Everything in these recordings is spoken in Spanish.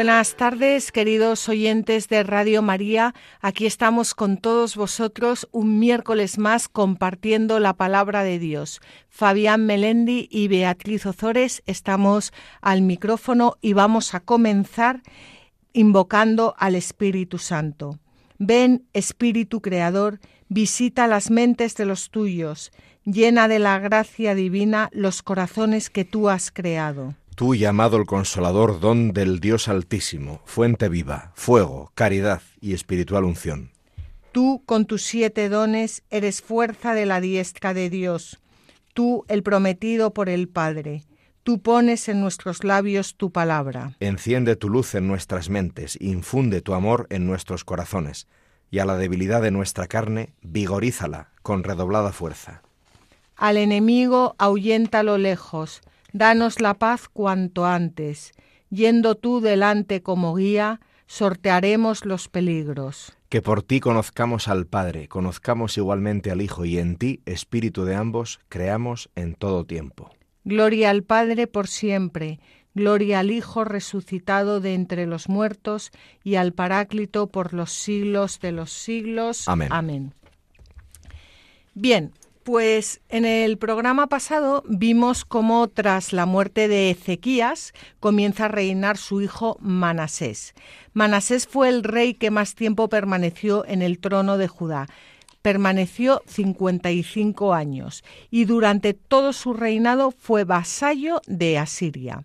Buenas tardes, queridos oyentes de Radio María. Aquí estamos con todos vosotros un miércoles más compartiendo la palabra de Dios. Fabián Melendi y Beatriz Ozores estamos al micrófono y vamos a comenzar invocando al Espíritu Santo. Ven, Espíritu Creador, visita las mentes de los tuyos, llena de la gracia divina los corazones que tú has creado tú llamado el consolador don del Dios Altísimo, fuente viva, fuego, caridad y espiritual unción. Tú, con tus siete dones, eres fuerza de la diestra de Dios, tú el prometido por el Padre. Tú pones en nuestros labios tu palabra. Enciende tu luz en nuestras mentes, infunde tu amor en nuestros corazones, y a la debilidad de nuestra carne, vigorízala con redoblada fuerza. Al enemigo lo lejos, Danos la paz cuanto antes. Yendo tú delante como guía, sortearemos los peligros. Que por ti conozcamos al Padre, conozcamos igualmente al Hijo, y en ti, Espíritu de ambos, creamos en todo tiempo. Gloria al Padre por siempre, gloria al Hijo resucitado de entre los muertos, y al Paráclito por los siglos de los siglos. Amén. Amén. Bien, pues en el programa pasado vimos cómo tras la muerte de Ezequías comienza a reinar su hijo Manasés. Manasés fue el rey que más tiempo permaneció en el trono de Judá. Permaneció 55 años y durante todo su reinado fue vasallo de Asiria.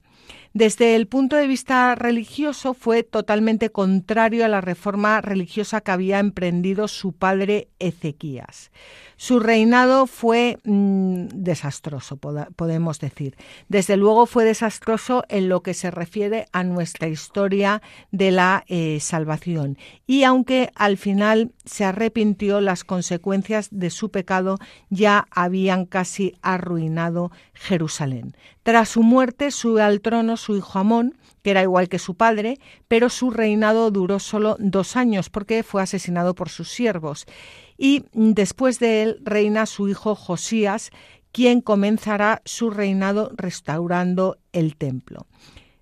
Desde el punto de vista religioso fue totalmente contrario a la reforma religiosa que había emprendido su padre Ezequías. Su reinado fue mm, desastroso, podemos decir. Desde luego fue desastroso en lo que se refiere a nuestra historia de la eh, salvación. Y aunque al final se arrepintió, las consecuencias de su pecado ya habían casi arruinado Jerusalén. Tras su muerte sube al trono su hijo Amón, que era igual que su padre, pero su reinado duró solo dos años porque fue asesinado por sus siervos. Y después de él reina su hijo Josías, quien comenzará su reinado restaurando el templo.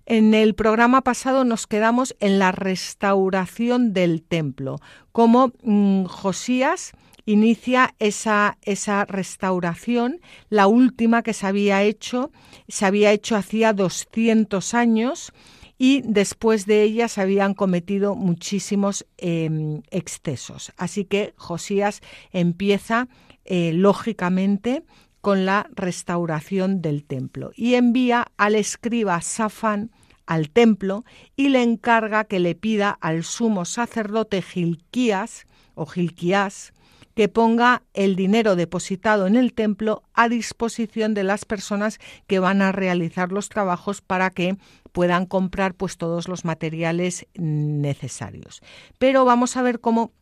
En el programa pasado nos quedamos en la restauración del templo, como mm, Josías inicia esa, esa restauración, la última que se había hecho, se había hecho hacía 200 años y después de ella se habían cometido muchísimos em, excesos. Así que Josías empieza, eh, lógicamente, con la restauración del templo y envía al escriba Safán al templo y le encarga que le pida al sumo sacerdote Gilquías o Gilquías que ponga el dinero depositado en el templo a disposición de las personas que van a realizar los trabajos para que puedan comprar pues todos los materiales necesarios. Pero vamos a ver cómo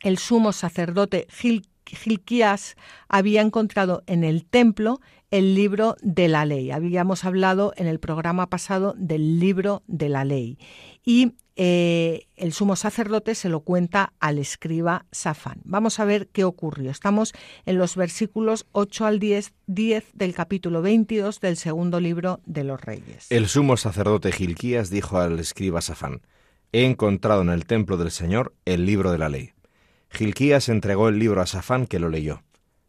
el sumo sacerdote Gilquías había encontrado en el templo el libro de la ley. Habíamos hablado en el programa pasado del libro de la ley. Y eh, el sumo sacerdote se lo cuenta al escriba Safán. Vamos a ver qué ocurrió. Estamos en los versículos 8 al 10, 10 del capítulo 22 del segundo libro de los reyes. El sumo sacerdote Gilquías dijo al escriba Safán, He encontrado en el templo del Señor el libro de la ley. Gilquías entregó el libro a Safán que lo leyó.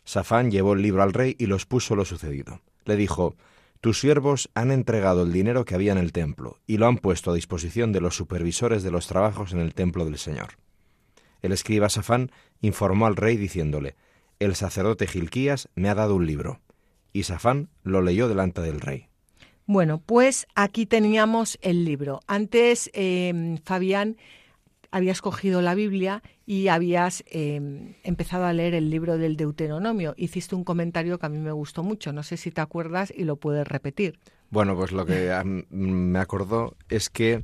Safán llevó el libro al rey y los puso lo sucedido. Le dijo, tus siervos han entregado el dinero que había en el templo y lo han puesto a disposición de los supervisores de los trabajos en el templo del Señor. El escriba Safán informó al rey diciéndole, El sacerdote Gilquías me ha dado un libro. Y Safán lo leyó delante del rey. Bueno, pues aquí teníamos el libro. Antes, eh, Fabián habías cogido la Biblia y habías em, empezado a leer el libro del Deuteronomio. Hiciste un comentario que a mí me gustó mucho. No sé si te acuerdas y lo puedes repetir. Bueno, pues lo que me acordó es que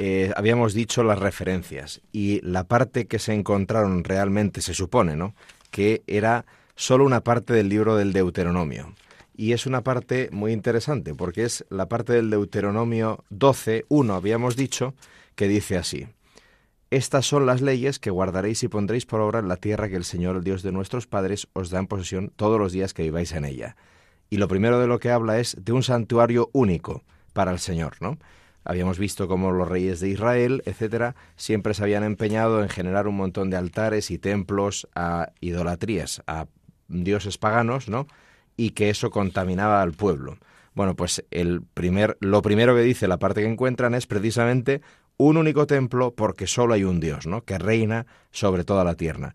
eh, habíamos dicho las referencias y la parte que se encontraron realmente se supone, ¿no? Que era solo una parte del libro del Deuteronomio y es una parte muy interesante porque es la parte del Deuteronomio 12, 1, habíamos dicho, que dice así. Estas son las leyes que guardaréis y pondréis por obra en la tierra que el Señor, el Dios de nuestros padres, os da en posesión todos los días que viváis en ella. Y lo primero de lo que habla es de un santuario único para el Señor, ¿no? Habíamos visto cómo los reyes de Israel, etcétera, siempre se habían empeñado en generar un montón de altares y templos a idolatrías, a dioses paganos, ¿no? y que eso contaminaba al pueblo. Bueno, pues el primer, lo primero que dice la parte que encuentran es precisamente un único templo porque solo hay un Dios, ¿no? Que reina sobre toda la tierra,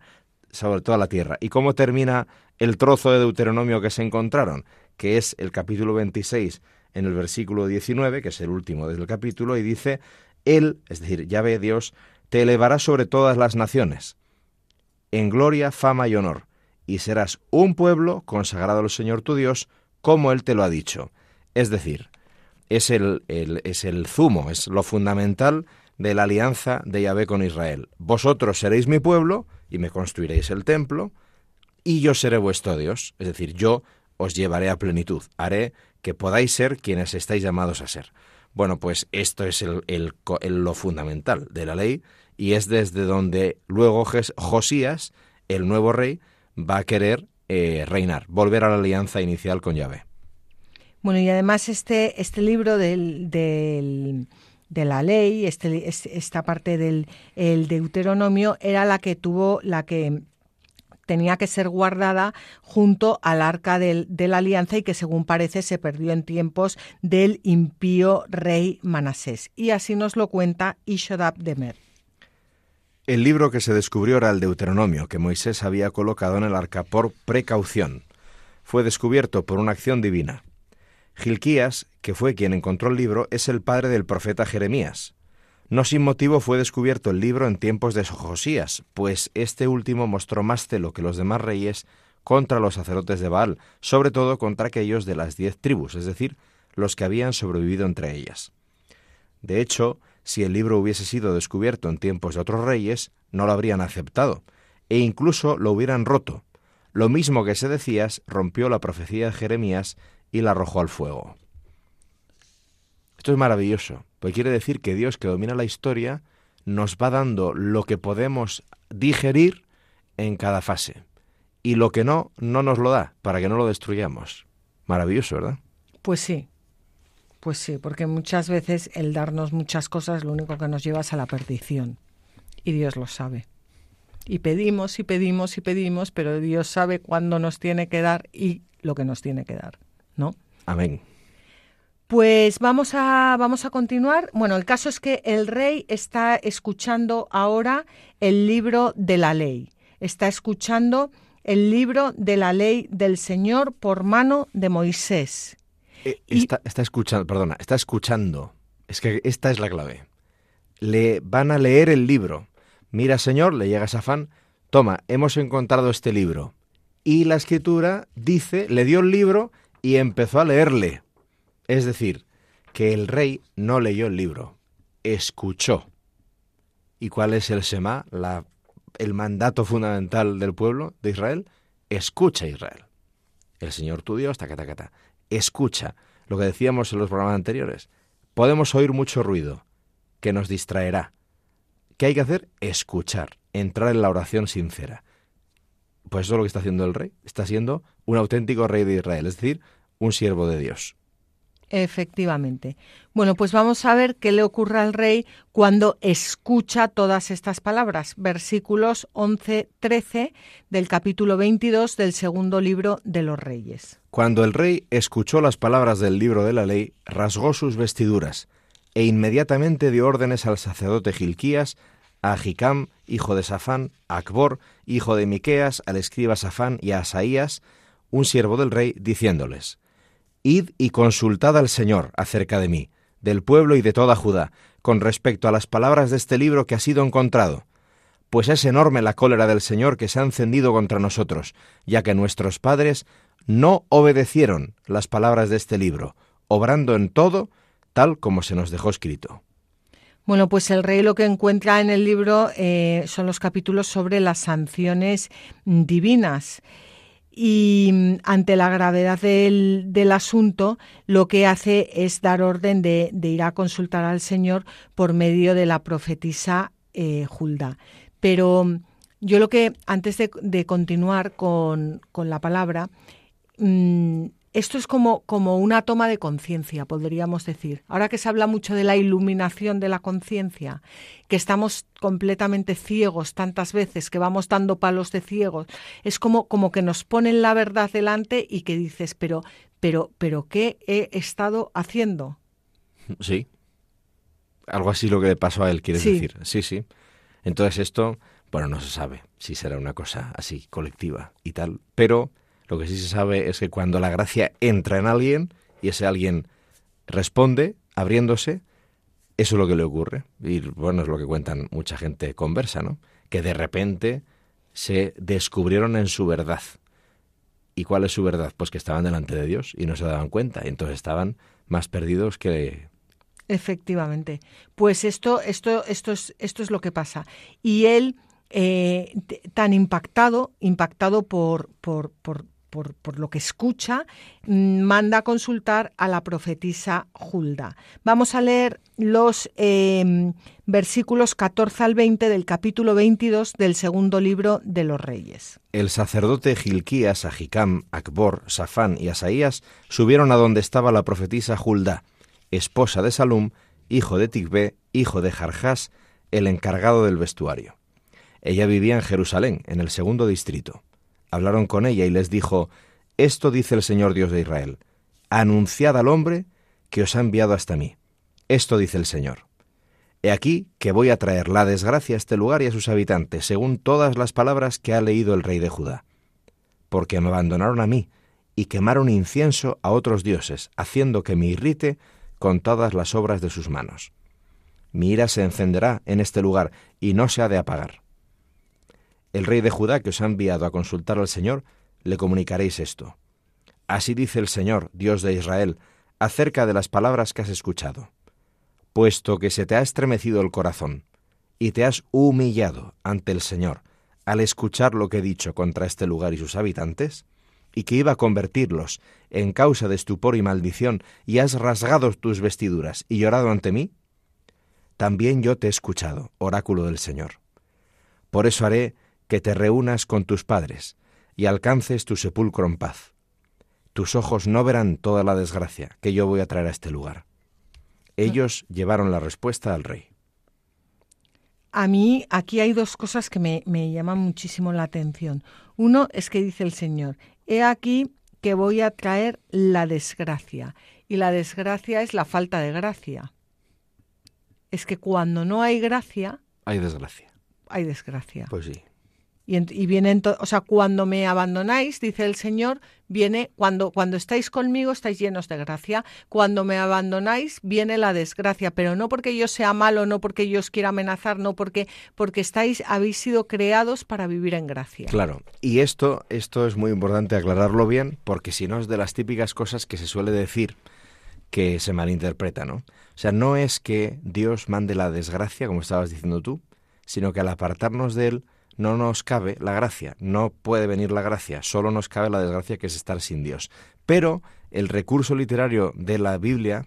sobre toda la tierra. ¿Y cómo termina el trozo de Deuteronomio que se encontraron? Que es el capítulo 26 en el versículo 19, que es el último del capítulo, y dice, Él, es decir, ya ve Dios, te elevará sobre todas las naciones, en gloria, fama y honor y serás un pueblo consagrado al Señor tu Dios, como Él te lo ha dicho. Es decir, es el, es el zumo, es lo fundamental de la alianza de Yahvé con Israel. Vosotros seréis mi pueblo y me construiréis el templo, y yo seré vuestro Dios. Es decir, yo os llevaré a plenitud, haré que podáis ser quienes estáis llamados a ser. Bueno, pues esto es el, lo fundamental de la ley y es desde donde luego Josías, el nuevo rey, va a querer eh, reinar, volver a la alianza inicial con Yahvé. Bueno, y además este, este libro del, de la ley, este, esta parte del Deuteronomio, era la que tuvo, la que tenía que ser guardada junto al arca de la alianza y que según parece se perdió en tiempos del impío rey Manasés. Y así nos lo cuenta Ishodab Demer. El libro que se descubrió era el Deuteronomio, que Moisés había colocado en el arca por precaución. Fue descubierto por una acción divina. Gilquías, que fue quien encontró el libro, es el padre del profeta Jeremías. No sin motivo fue descubierto el libro en tiempos de Josías, pues este último mostró más celo que los demás reyes contra los sacerdotes de Baal, sobre todo contra aquellos de las diez tribus, es decir, los que habían sobrevivido entre ellas. De hecho, si el libro hubiese sido descubierto en tiempos de otros reyes, no lo habrían aceptado, e incluso lo hubieran roto. Lo mismo que se decías rompió la profecía de Jeremías y la arrojó al fuego. Esto es maravilloso, porque quiere decir que Dios que domina la historia nos va dando lo que podemos digerir en cada fase. Y lo que no, no nos lo da, para que no lo destruyamos. Maravilloso, ¿verdad? Pues sí, pues sí, porque muchas veces el darnos muchas cosas lo único que nos lleva es a la perdición. Y Dios lo sabe. Y pedimos y pedimos y pedimos, pero Dios sabe cuándo nos tiene que dar y lo que nos tiene que dar, ¿no? Amén. Pues vamos a, vamos a continuar. Bueno, el caso es que el rey está escuchando ahora el libro de la ley. Está escuchando el libro de la ley del Señor por mano de Moisés. Eh, está, escuchando, perdona, está escuchando. Es que esta es la clave. Le van a leer el libro. Mira, señor, le llega Safán, toma, hemos encontrado este libro. Y la escritura dice, le dio el libro y empezó a leerle. Es decir, que el rey no leyó el libro, escuchó. ¿Y cuál es el Shema, la, el mandato fundamental del pueblo de Israel? Escucha Israel. El Señor tu Dios, ta ta escucha, lo que decíamos en los programas anteriores. Podemos oír mucho ruido que nos distraerá. ¿Qué hay que hacer? Escuchar, entrar en la oración sincera. Pues eso es lo que está haciendo el rey. Está siendo un auténtico rey de Israel, es decir, un siervo de Dios. Efectivamente. Bueno, pues vamos a ver qué le ocurre al rey cuando escucha todas estas palabras. Versículos 11-13 del capítulo 22 del segundo libro de los reyes. Cuando el rey escuchó las palabras del libro de la ley, rasgó sus vestiduras e inmediatamente dio órdenes al sacerdote Gilquías, a Ahicam, hijo de Safán, a Acbor, hijo de Miqueas, al escriba Safán y a Asaías, un siervo del rey, diciéndoles: Id y consultad al Señor acerca de mí, del pueblo y de toda Judá, con respecto a las palabras de este libro que ha sido encontrado. Pues es enorme la cólera del Señor que se ha encendido contra nosotros, ya que nuestros padres no obedecieron las palabras de este libro, obrando en todo tal como se nos dejó escrito. Bueno, pues el rey lo que encuentra en el libro eh, son los capítulos sobre las sanciones divinas. Y mm, ante la gravedad del, del, asunto lo que hace es dar orden de, de, ir a consultar al Señor por medio de la profetisa eh. Pero mm, yo lo que, antes de, de continuar con, con, la palabra, mmm, esto es como, como una toma de conciencia, podríamos decir. Ahora que se habla mucho de la iluminación de la conciencia, que estamos completamente ciegos tantas veces, que vamos dando palos de ciegos, es como, como que nos ponen la verdad delante y que dices, pero, pero, pero, ¿qué he estado haciendo? Sí. Algo así lo que le pasó a él, quieres Sí. decir. Sí, sí. Entonces esto, bueno, no se sabe si será una cosa así colectiva y tal, pero lo que sí se sabe es que cuando la gracia entra en alguien y ese alguien responde abriéndose, eso es lo que le ocurre. Y bueno, es lo que cuentan mucha gente conversa, ¿no? Que de repente se descubrieron en su verdad. ¿Y cuál es su verdad? Pues que estaban delante de Dios y no se daban cuenta. Entonces estaban más perdidos que... Efectivamente. Pues esto, esto, esto, es, esto es lo que pasa. Y él, eh, tan impactado, impactado por, por, por, por, lo que escucha, mm, manda a consultar a la profetisa Hulda. Vamos a leer los eh, versículos 14 al 20 del capítulo 22 del segundo libro de los Reyes. El sacerdote Gilquías, Ahicam, Acbor, Safán y Asaías subieron a donde estaba la profetisa Hulda, esposa de Salum, hijo de Tigbe, hijo de Jarjás, el encargado del vestuario. Ella vivía en Jerusalén, en el segundo distrito. Hablaron con ella y les dijo, Esto dice el Señor Dios de Israel, anunciad al hombre que os ha enviado hasta mí. Esto dice el Señor. He aquí que voy a traer la desgracia a este lugar y a sus habitantes, según todas las palabras que ha leído el rey de Judá. Porque me abandonaron a mí y quemaron incienso a otros dioses, haciendo que me irrite con todas las obras de sus manos. Mi ira se encenderá en este lugar y no se ha de apagar. El rey de Judá que os ha enviado a consultar al Señor, le comunicaréis esto. Así dice el Señor, Dios de Israel, acerca de las palabras que has escuchado. Puesto que se te ha estremecido el corazón y te has humillado ante el Señor al escuchar lo que he dicho contra este lugar y sus habitantes, y que iba a convertirlos en causa de estupor y maldición, y has rasgado tus vestiduras y llorado ante mí, también yo te he escuchado, oráculo del Señor. Por eso haré que te reúnas con tus padres y alcances tu sepulcro en paz. Tus ojos no verán toda la desgracia que yo voy a traer a este lugar. Ellos llevaron la respuesta al rey. A mí aquí hay dos cosas que me, me llaman muchísimo la atención. Uno es que dice el Señor, he aquí que voy a traer la desgracia. Y la desgracia es la falta de gracia. Es que cuando no hay gracia, Hay desgracia. hay desgracia. Pues sí. Y, en- y o sea, cuando me abandonáis, dice el Señor, viene cuando cuando estáis conmigo estáis llenos de gracia. Cuando me abandonáis viene la desgracia, pero no porque yo sea malo, no porque yo os quiera amenazar, no porque porque estáis habéis sido creados para vivir en gracia. Claro, y esto, esto es muy importante aclararlo bien, porque si no es de las típicas cosas que se suele decir que se malinterpreta, ¿no? O sea, no es que Dios mande la desgracia, como estabas diciendo tú, sino que al apartarnos de Él no nos cabe la gracia, no puede venir la gracia, solo nos cabe la desgracia que es estar sin Dios. Pero el recurso literario de la Biblia,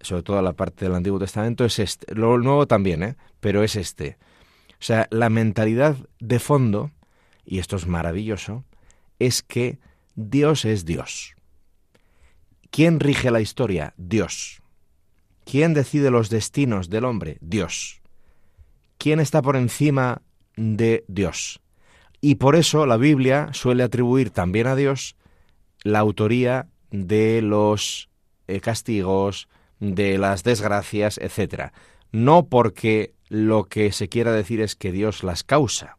sobre todo la parte del Antiguo Testamento, es este. Lo nuevo también, ¿eh? Pero es este. O sea, la mentalidad de fondo, y esto es maravilloso, es que Dios es Dios. ¿Quién rige la historia? Dios. ¿Quién decide los destinos del hombre? Dios. ¿Quién está por encima de Dios? Y por eso la Biblia suele atribuir también a Dios la autoría de los eh, castigos, de las desgracias, etc. No porque lo que se quiera decir es que Dios las causa,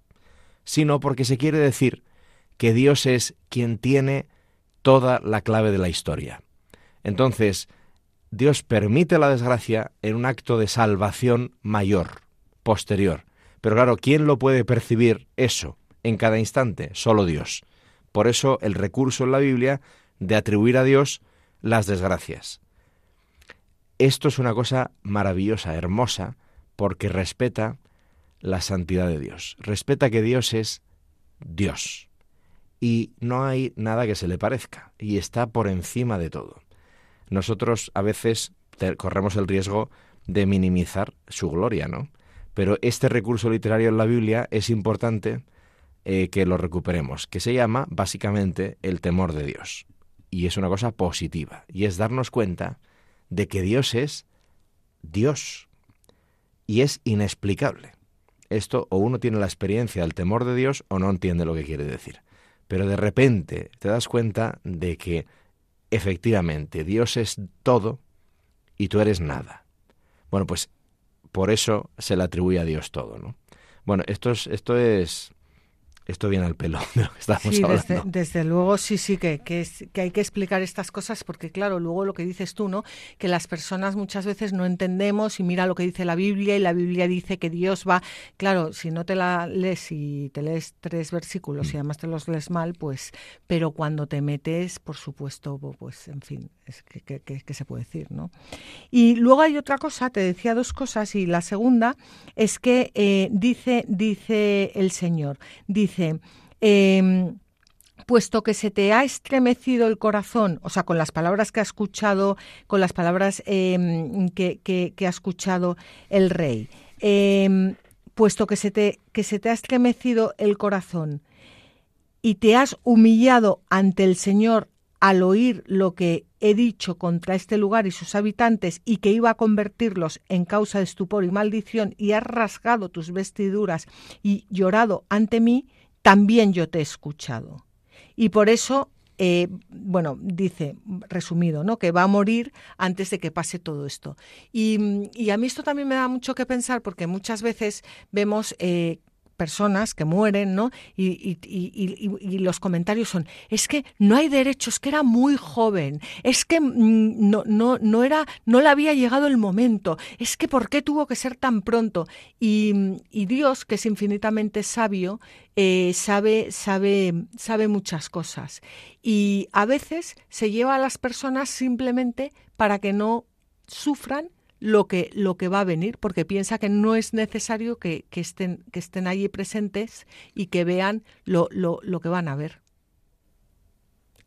sino porque se quiere decir que Dios es quien tiene toda la clave de la historia. Entonces, Dios permite la desgracia en un acto de salvación mayor, posterior. Pero claro, ¿quién lo puede percibir eso en cada instante? Solo Dios. Por eso el recurso en la Biblia de atribuir a Dios las desgracias. Esto es una cosa maravillosa, hermosa, porque respeta la santidad de Dios. Respeta que Dios es Dios. y no hay nada que se le parezca y está por encima de todo. Nosotros a veces corremos el riesgo de minimizar su gloria, ¿no? Pero este recurso literario en la Biblia es importante eh, que lo recuperemos, que se llama básicamente el temor de Dios. Y es una cosa positiva, y es darnos cuenta de que Dios es Dios y es inexplicable. Esto o uno tiene la experiencia del temor de Dios o no entiende lo que quiere decir. Pero de repente te das cuenta de que efectivamente Dios es todo y tú eres nada. Bueno, pues por eso se le atribuye a Dios todo, ¿no? Bueno, esto es, esto es esto viene al pelo de lo que estamos sí, hablando. Desde, luego, sí, sí, que, que, que, hay que explicar estas cosas porque, claro, luego lo que dices tú, ¿no? Que las personas muchas veces no entendemos y mira lo que dice la Biblia y la Biblia dice que Dios va. Claro, si no te la lees y te lees tres versículos y mm. además te los lees mal, pues. Pero cuando te metes, por supuesto, pues, en fin, es que, que se puede decir, ¿no? Y luego hay otra cosa, te decía dos cosas y la segunda es que eh, dice, dice el Señor, dice dice, em, puesto que se te ha estremecido el corazón, o sea, con las palabras que ha escuchado, con las palabras em, que, ha escuchado el rey, em, puesto que se, te, que se te ha estremecido el corazón y te has humillado ante el Señor al oír lo que he dicho contra este lugar y sus habitantes y que iba a convertirlos en causa de estupor y maldición y has rasgado tus vestiduras y llorado ante mí, también yo te he escuchado. Y por eso, eh, bueno, dice, resumido, ¿no? que va a morir antes de que pase todo esto. Y, y, a mí esto también me da mucho que pensar porque muchas veces vemos eh, personas que mueren, ¿no? Y, los comentarios son, es que no hay derechos, que era muy joven, es que mm, no, no, no era, no le había llegado el momento, es que ¿por qué tuvo que ser tan pronto? Y, Dios, que es infinitamente sabio, eh, sabe, sabe, sabe muchas cosas. Y a veces se lleva a las personas simplemente para que no sufran lo que, lo que va a venir, porque piensa que no es necesario que, estén, que estén allí presentes y que vean lo, lo, lo que van a ver.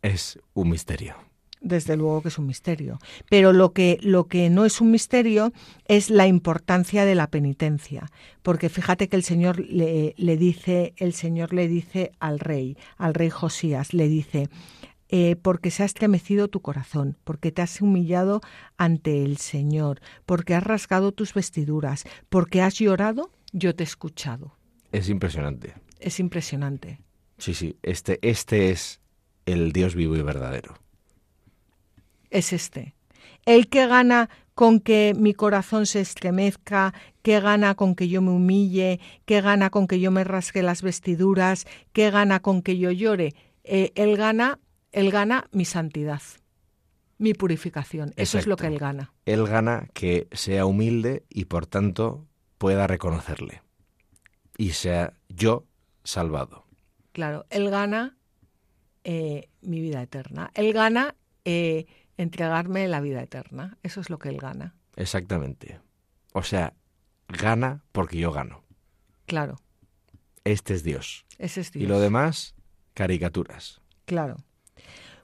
Es un misterio. Desde luego que es un misterio. Pero lo que, lo que no es un misterio es la importancia de la penitencia. Porque fíjate que el Señor le, le dice, el Señor le dice al rey, al rey Josías, le dice, eh, porque se ha estremecido tu corazón, porque te has humillado ante el Señor, porque has rasgado tus vestiduras, porque has llorado, yo te he escuchado. Es impresionante. Es impresionante. Sí, sí, este, este es el Dios vivo y verdadero. Es este. El que gana con que mi corazón se estremezca, que gana con que yo me humille, que gana con que yo me rasgue las vestiduras, que gana con que yo llore. Eh, él gana él gana mi santidad, mi purificación. Eso es lo que Él gana. Él gana que sea humilde y por tanto pueda reconocerle y sea yo salvado. Claro, Él gana eh, mi vida eterna. Él gana eh, entregarme la vida eterna. Eso es lo que Él gana. Exactamente. O sea, gana porque yo gano. Claro. Este es Dios. Ese es Dios. Y lo demás, caricaturas. Claro.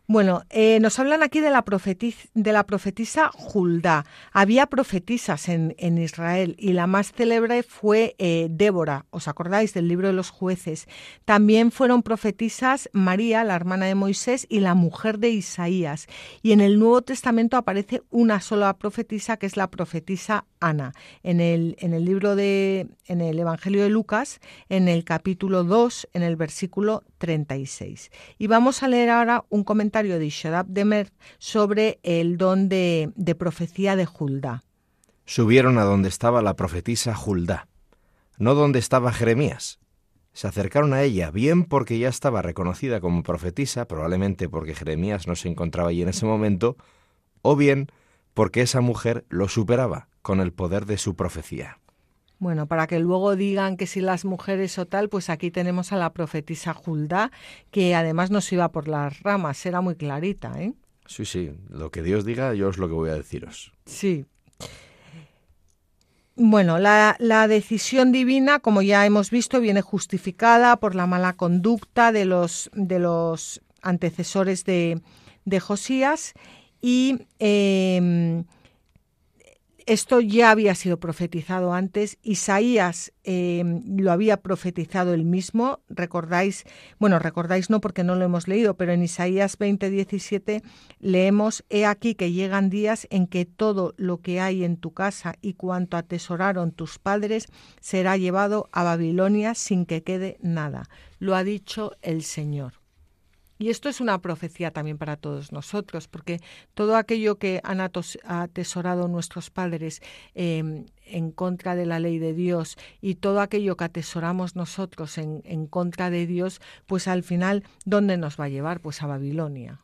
Bueno, eh, nos hablan aquí de la, profetisa, de la profetisa Juldá. Había profetisas en, en, Israel y la más célebre fue eh, Débora. ¿Os acordáis del libro de los jueces? También fueron profetisas María, la hermana de Moisés, y la mujer de Isaías. Y en el Nuevo Testamento aparece una sola profetisa, que es la profetisa Ana. En el, en el libro de, en el Evangelio de Lucas, en el capítulo 2, en el versículo 36. Y vamos a leer ahora un comentario de Shadab Demer sobre el don de, profecía de Juldá. Subieron a donde estaba la profetisa Juldá, no donde estaba Jeremías. Se acercaron a ella, bien porque ya estaba reconocida como profetisa, probablemente porque Jeremías no se encontraba allí en ese momento, o bien porque esa mujer lo superaba con el poder de su profecía. Bueno, para que luego digan que si las mujeres o tal, pues aquí tenemos a la profetisa Juldá, que además nos iba por las ramas, era muy clarita, ¿eh? Sí, sí, lo que Dios diga, yo es lo que voy a deciros. Sí. Bueno, la, decisión divina, como ya hemos visto, viene justificada por la mala conducta de los, de los antecesores de, de Josías y em, esto ya había sido profetizado antes. Isaías em, lo había profetizado él mismo. Recordáis, bueno, recordáis no porque no lo hemos leído, pero en Isaías 20, 17 leemos, He aquí que llegan días en que todo lo que hay en tu casa y cuanto atesoraron tus padres será llevado a Babilonia sin que quede nada. Lo ha dicho el Señor. Y esto es una profecía también para todos nosotros, porque todo aquello que han atesorado nuestros padres em, en contra de la ley de Dios y todo aquello que atesoramos nosotros en, en contra de Dios, pues al final, ¿dónde nos va a llevar? Pues a Babilonia.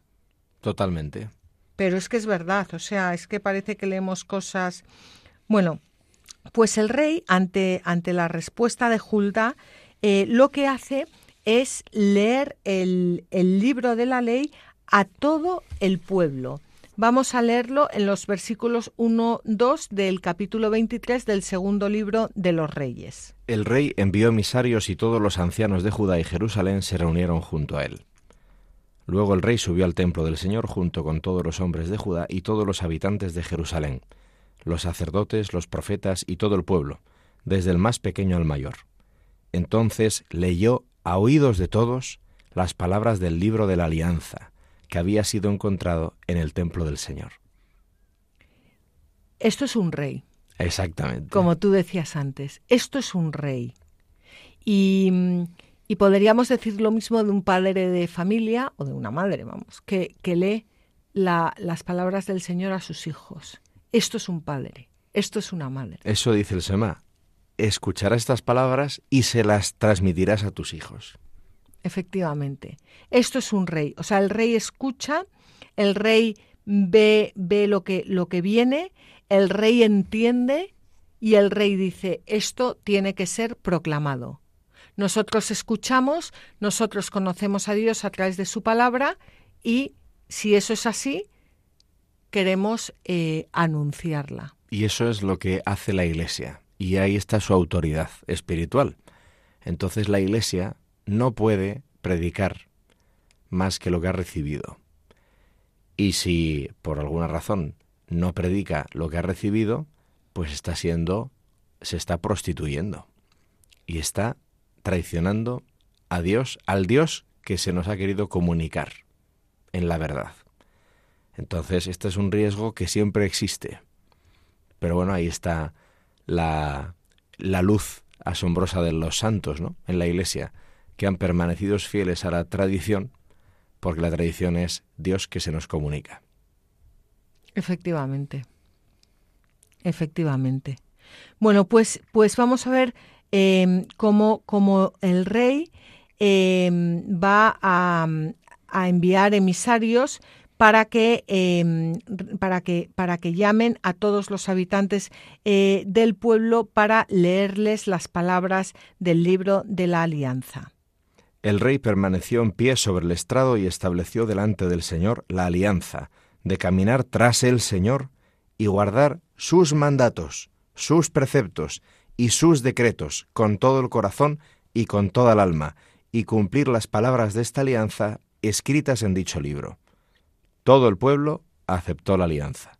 Totalmente. Pero es que es verdad, o sea, es que parece que leemos cosas. Bueno, pues el rey, ante, ante la respuesta de Julda, eh, lo que hace es leer el, libro de la ley a todo el pueblo. Vamos a leerlo en los versículos 1, 2 del capítulo 23 del segundo libro de los Reyes. El rey envió emisarios y todos los ancianos de Judá y Jerusalén se reunieron junto a él. Luego el rey subió al templo del Señor junto con todos los hombres de Judá y todos los habitantes de Jerusalén, los sacerdotes, los profetas y todo el pueblo, desde el más pequeño al mayor. Entonces leyó a oídos de todos las palabras del libro de la alianza que había sido encontrado en el templo del Señor. Esto es un rey. Exactamente. Como tú decías antes, esto es un rey. Y, podríamos decir lo mismo de un padre de familia o de una madre, vamos, que, que lee las palabras del Señor a sus hijos. Esto es un padre, esto es una madre. Eso dice el Sema escucharás estas palabras y se las transmitirás a tus hijos. Efectivamente. Esto es un rey. O sea, el rey escucha, el rey ve, ve lo, que, lo que viene, el rey entiende y el rey dice, esto tiene que ser proclamado. Nosotros escuchamos, nosotros conocemos a Dios a través de su palabra y si eso es así, queremos eh, anunciarla. Y eso es lo que hace la Iglesia y ahí está su autoridad espiritual. Entonces la Iglesia no puede predicar más que lo que ha recibido. Y si por alguna razón no predica lo que ha recibido, pues está siendo, se está prostituyendo y está traicionando a Dios, al Dios que se nos ha querido comunicar en la verdad. Entonces, este es un riesgo que siempre existe. Pero bueno, ahí está la, la luz asombrosa de los santos ¿no? en la Iglesia, que han permanecido fieles a la tradición, porque la tradición es Dios que se nos comunica. Efectivamente. Efectivamente. Bueno, pues, pues vamos a ver eh, cómo, el rey eh, va a, a, enviar emisarios para que, em, para que, para que llamen a todos los habitantes eh, del pueblo para leerles las palabras del libro de la alianza. El rey permaneció en pie sobre el estrado y estableció delante del Señor la alianza, de caminar tras el Señor y guardar sus mandatos, sus preceptos y sus decretos con todo el corazón y con toda el alma, y cumplir las palabras de esta alianza escritas en dicho libro. Todo el pueblo aceptó la alianza.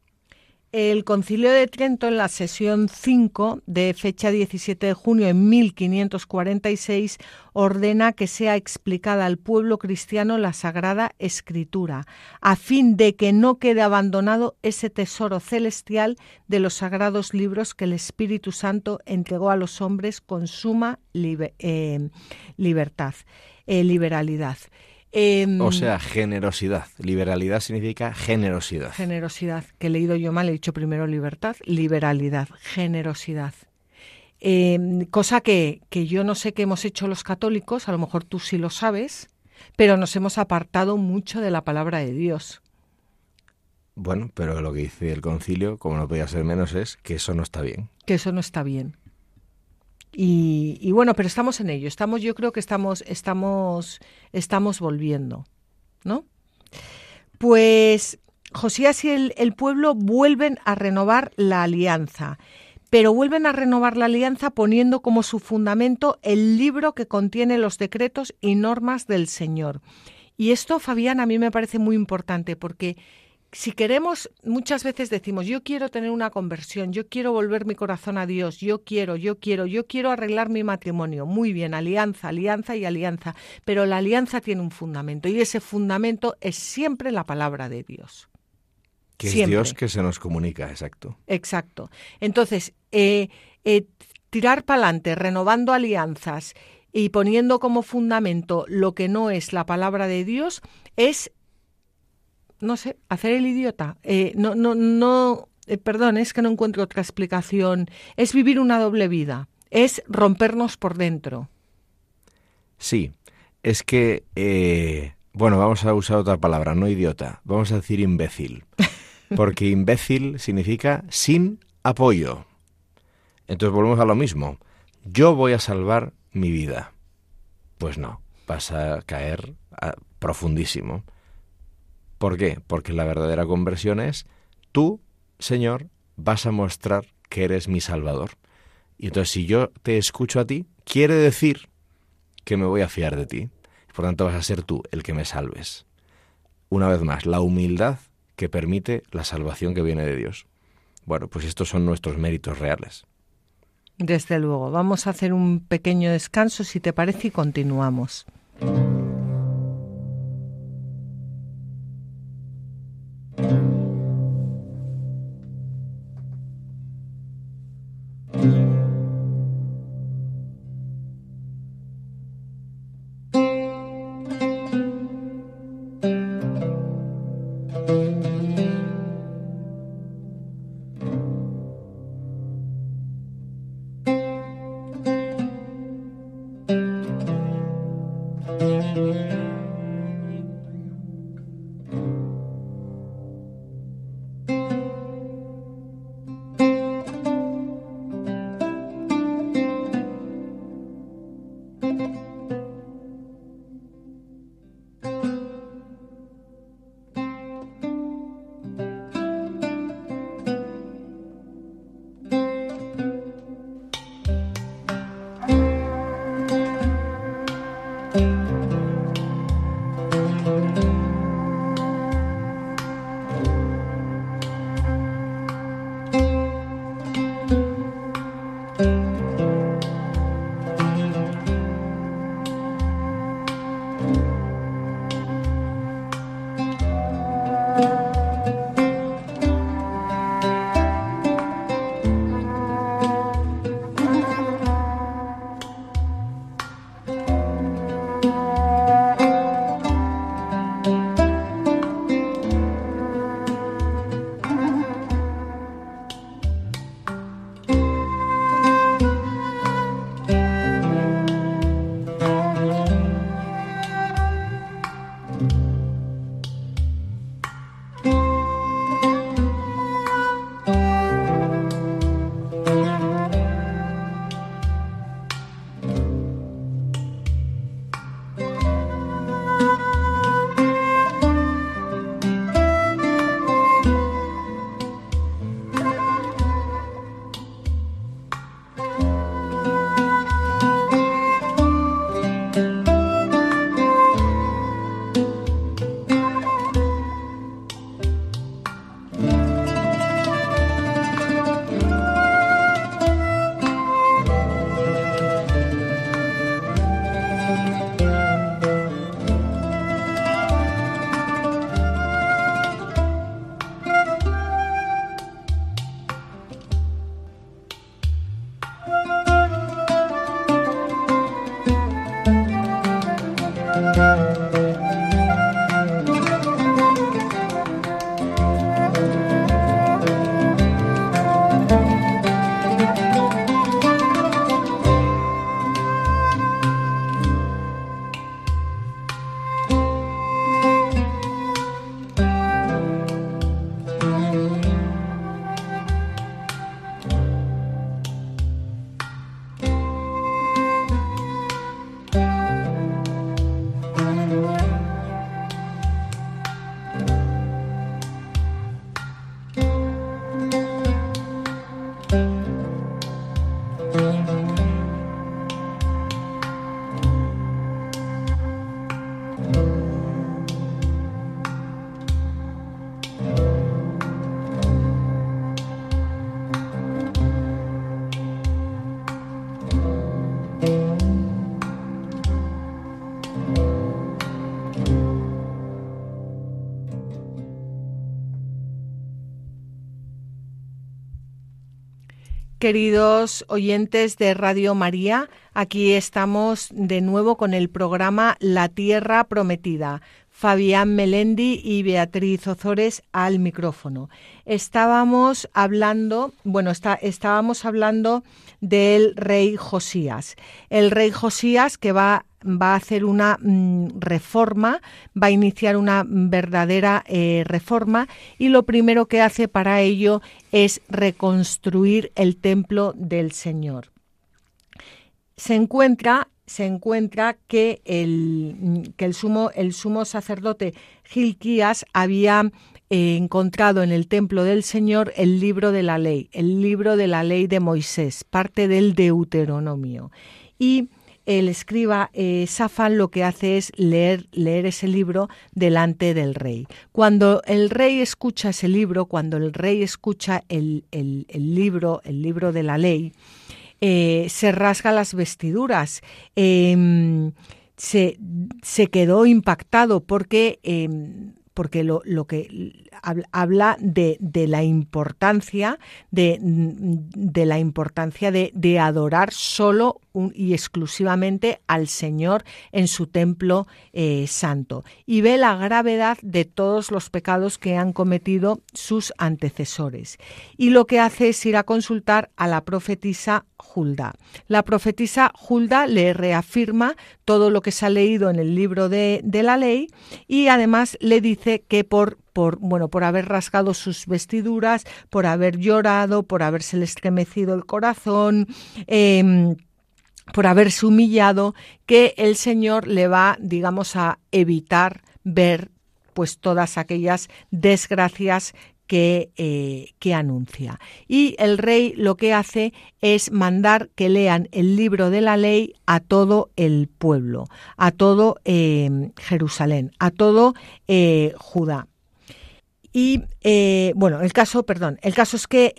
El Concilio de Trento, en la sesión 5 de fecha 17 de junio de 1546, ordena que sea explicada al pueblo cristiano la Sagrada Escritura, a fin de que no quede abandonado ese tesoro celestial de los sagrados libros que el Espíritu Santo entregó a los hombres con suma eh, libertad, eh, liberalidad. Em, o sea, generosidad. Liberalidad significa generosidad. Generosidad, que he leído yo mal, he dicho primero libertad, liberalidad, generosidad. Em, cosa que, que yo no sé qué hemos hecho los católicos, a lo mejor tú sí lo sabes, pero nos hemos apartado mucho de la palabra de Dios. Bueno, pero lo que dice el concilio, como no podía ser menos, es que eso no está bien. Que eso no está bien. Y, bueno, pero estamos en ello. Estamos, yo creo que estamos, estamos, estamos volviendo, ¿no? Pues Josías y el, pueblo vuelven a renovar la alianza. pero vuelven a renovar la alianza poniendo como su fundamento el libro que contiene los decretos y normas del Señor. Y esto, Fabián, a mí me parece muy importante porque si queremos, muchas veces decimos, yo quiero tener una conversión, yo quiero volver mi corazón a Dios, yo quiero, yo quiero, yo quiero arreglar mi matrimonio. Muy bien, alianza, alianza y alianza. Pero la alianza tiene un fundamento y ese fundamento es siempre la palabra de Dios. Que es Dios que se nos comunica, exacto. Exacto. Entonces, eh, eh, tirar para adelante, renovando alianzas y poniendo como fundamento lo que no es la palabra de Dios es no sé, hacer el idiota. Eh, no, no, no, eh, perdón, es que no encuentro otra explicación. Es vivir una doble vida. Es rompernos por dentro. Sí, es que, eh, bueno, vamos a usar otra palabra, no idiota. Vamos a decir imbécil. Porque imbécil significa sin apoyo. Entonces volvemos a lo mismo. Yo voy a salvar mi vida. Pues no, vas a caer profundísimo. ¿Por qué? Porque la verdadera conversión es tú, Señor, vas a mostrar que eres mi Salvador. Y entonces si yo te escucho a ti, quiere decir que me voy a fiar de ti. Por tanto vas a ser tú el que me salves. Una vez más, la humildad que permite la salvación que viene de Dios. Bueno, pues estos son nuestros méritos reales. Desde luego, vamos a hacer un pequeño descanso, si te parece, y continuamos. queridos oyentes de Radio María. Aquí estamos de nuevo con el programa La Tierra Prometida. Fabián Melendi y Beatriz Ozores al micrófono. Estábamos hablando, bueno, está, estábamos hablando del rey Josías. El rey Josías que va va a hacer una mm, reforma, va a iniciar una verdadera eh, reforma y lo primero que hace para ello es reconstruir el templo del Señor. Se encuentra se encuentra que el, que el, sumo, el sumo sacerdote Gilquías había eh, encontrado en el templo del Señor el libro de la ley, el libro de la ley de Moisés, parte del Deuteronomio. Y el escriba eh, Safan lo que hace es leer, leer ese libro delante del rey. Cuando el rey escucha ese libro, cuando el rey escucha el, libro, el libro de la ley, eh, se rasga las vestiduras. Em, se, se, quedó impactado porque em, porque lo, lo que habla de, de la importancia de, de la importancia de, de adorar solo y exclusivamente al Señor en su templo eh, santo y ve la gravedad de todos los pecados que han cometido sus antecesores. Y lo que hace es ir a consultar a la profetisa Hulda. La profetisa Hulda le reafirma todo lo que se ha leído en el libro de, de la ley y además le dice que por por, bueno, por haber rasgado sus vestiduras, por haber llorado, por haberse estremecido el corazón, eh, por haberse humillado, que el Señor le va, digamos, a evitar ver pues todas aquellas desgracias que, eh, que, anuncia. Y el rey lo que hace es mandar que lean el libro de la ley a todo el pueblo, a todo eh, Jerusalén, a todo eh, Judá. Y eh, bueno, el caso, perdón, el caso es que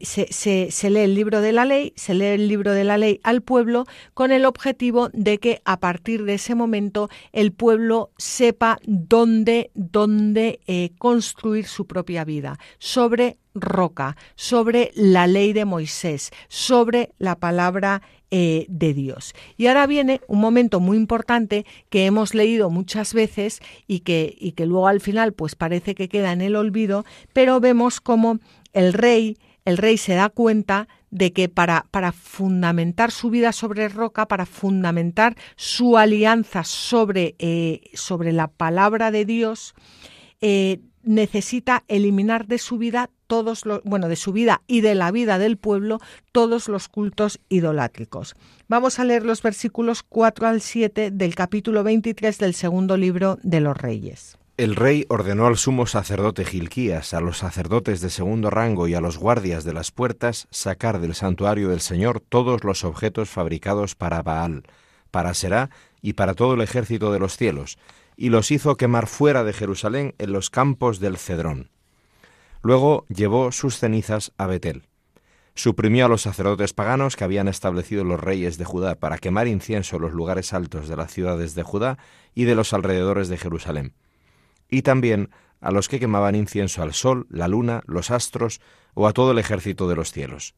se, se, lee el libro de la ley, se lee el libro de la ley al pueblo con el objetivo de que a partir de ese momento el pueblo sepa dónde, dónde eh, construir su propia vida, sobre roca, sobre la ley de Moisés, sobre la palabra eh, de Dios. Y ahora viene un momento muy importante que hemos leído muchas veces y que, y que luego al final pues parece que queda en el olvido, pero vemos como el rey, el rey se da cuenta de que para, para, fundamentar su vida sobre roca, para fundamentar su alianza sobre, eh, sobre la palabra de Dios, eh, necesita eliminar de su vida todos los, bueno, de su vida y de la vida del pueblo todos los cultos idolátricos. Vamos a leer los versículos 4 al 7 del capítulo 23 del segundo libro de los Reyes. El rey ordenó al sumo sacerdote Gilquías, a los sacerdotes de segundo rango y a los guardias de las puertas sacar del santuario del Señor todos los objetos fabricados para Baal, para Será y para todo el ejército de los cielos, y los hizo quemar fuera de Jerusalén en los campos del Cedrón. Luego llevó sus cenizas a Betel. Suprimió a los sacerdotes paganos que habían establecido los reyes de Judá para quemar incienso en los lugares altos de las ciudades de Judá y de los alrededores de Jerusalén. Y también a los que quemaban incienso al sol, la luna, los astros o a todo el ejército de los cielos.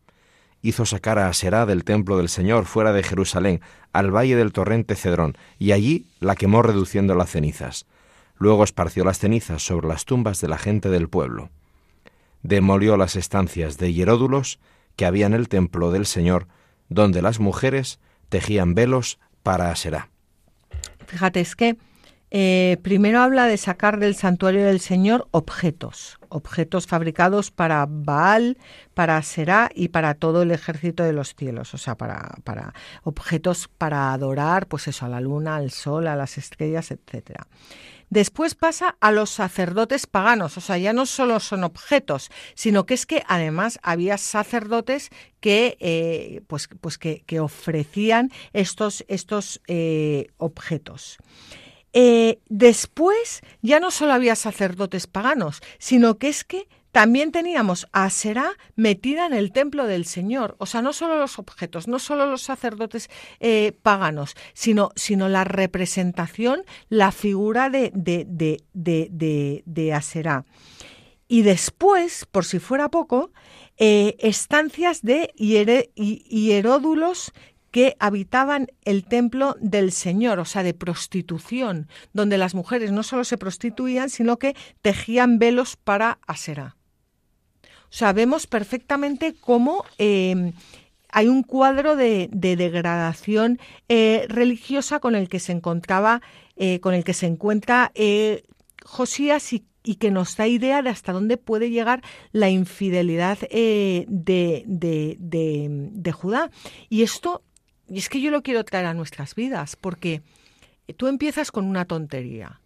Hizo sacar a Aserá del templo del Señor fuera de Jerusalén, al valle del torrente Cedrón, y allí la quemó reduciendo las cenizas. Luego esparció las cenizas sobre las tumbas de la gente del pueblo demolió las estancias de hieródulos que había en el templo del Señor, donde las mujeres tejían velos para Aserá. Fíjate, es que eh, primero habla de sacar del santuario del Señor objetos, objetos fabricados para Baal, para Aserá y para todo el ejército de los cielos, o sea, para, para objetos para adorar, pues eso, a la luna, al sol, a las estrellas, etcétera. Después pasa a los sacerdotes paganos, o sea, ya no solo son objetos, sino que es que además había sacerdotes que, eh, pues, pues que, ofrecían estos, estos eh, objetos. Eh, después ya no solo había sacerdotes paganos, sino que es que también teníamos a Será metida en el templo del Señor. O sea, no solo los objetos, no solo los sacerdotes eh, paganos, sino, sino la representación, la figura de, de, de, de, de Aserá. y después, por si fuera poco, eh, estancias de hieródulos que habitaban el templo del Señor, o sea, de prostitución, donde las mujeres no solo se prostituían, sino que tejían velos para Asera. O sea, vemos perfectamente cómo em, hay un cuadro de, degradación eh, religiosa con el que se encontraba, eh, con el que se encuentra Josías y que nos da idea de hasta dónde puede llegar la infidelidad eh, de, de, de, Judá. Y esto, y es que yo lo quiero traer a nuestras vidas, porque tú empiezas con una tontería.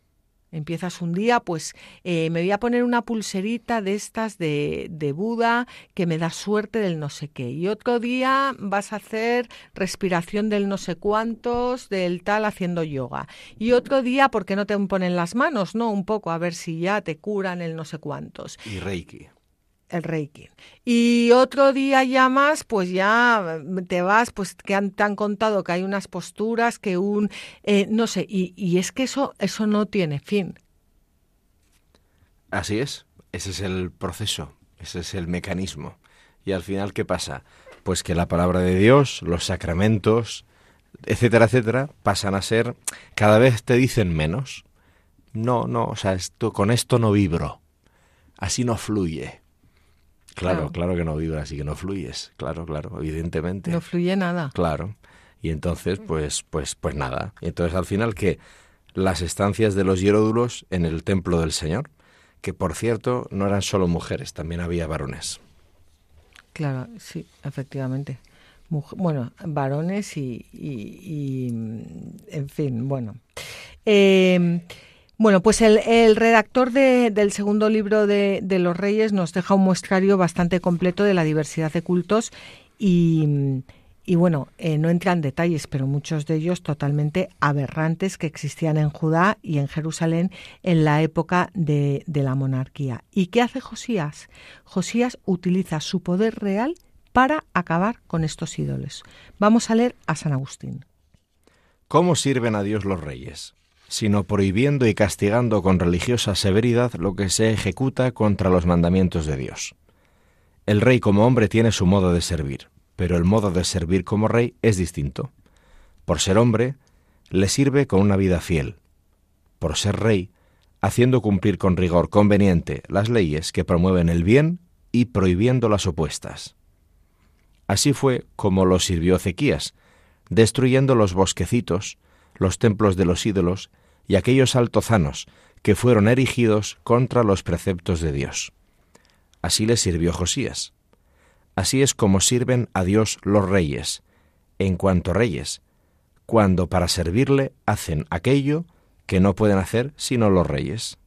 Empiezas un día, pues eh, me voy a poner una pulserita de estas de, de, Buda que me da suerte del no sé qué. Y otro día vas a hacer respiración del no sé cuántos, del tal haciendo yoga. Y otro día, ¿por qué no te ponen las manos? No, un poco, a ver si ya te curan el no sé cuántos. Y Reiki el Reiki. Y otro día ya más, pues ya te vas, pues que han, te han contado que hay unas posturas, que un, eh, no sé, y, y, es que eso, eso no tiene fin. Así es, ese es el proceso, ese es el mecanismo. Y al final, ¿qué pasa? Pues que la palabra de Dios, los sacramentos, etcétera, etcétera, pasan a ser, cada vez te dicen menos. No, no, o sea, esto, con esto no vibro, así no fluye Claro, claro, que no vibras así que no fluyes, claro, claro, evidentemente. No fluye nada. Claro. Y entonces, pues, pues, pues nada. Y entonces al final que las estancias de los hieródulos en el templo del Señor, que por cierto no eran solo mujeres, también había varones. Claro, sí, efectivamente. bueno, varones y, y, en fin, bueno. Eh, bueno, pues el, redactor del segundo libro de, los Reyes nos deja un muestrario bastante completo de la diversidad de cultos y, bueno, eh, no entra en detalles, pero muchos de ellos totalmente aberrantes que existían en Judá y en Jerusalén en la época de, de la monarquía. ¿Y qué hace Josías? Josías utiliza su poder real para acabar con estos ídolos. Vamos a leer a San Agustín. ¿Cómo sirven a Dios los reyes? Sino prohibiendo y castigando con religiosa severidad lo que se ejecuta contra los mandamientos de Dios. El rey como hombre tiene su modo de servir, pero el modo de servir como rey es distinto. Por ser hombre, le sirve con una vida fiel. Por ser rey, haciendo cumplir con rigor conveniente las leyes que promueven el bien y prohibiendo las opuestas. Así fue como lo sirvió Ezequías, destruyendo los bosquecitos, los templos de los ídolos y aquellos altozanos que fueron erigidos contra los preceptos de Dios. Así le sirvió Josías. Así es como sirven a Dios los reyes, en cuanto reyes, cuando para servirle hacen aquello que no pueden hacer sino los reyes.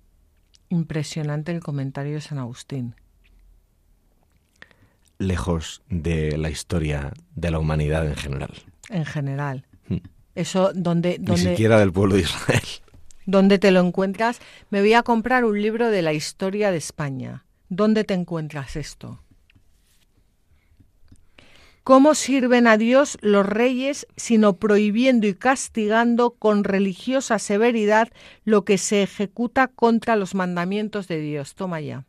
Impresionante el comentario de San Agustín. Lejos de la historia de la humanidad en general. En general. Hmm. Eso donde, donde... Ni siquiera del pueblo de Israel. ¿Dónde te lo encuentras? Me voy a comprar un libro de la historia de España. ¿Dónde te encuentras esto? ¿Cómo sirven a Dios los reyes sino prohibiendo y castigando con religiosa severidad lo que se ejecuta contra los mandamientos de Dios? Toma ya.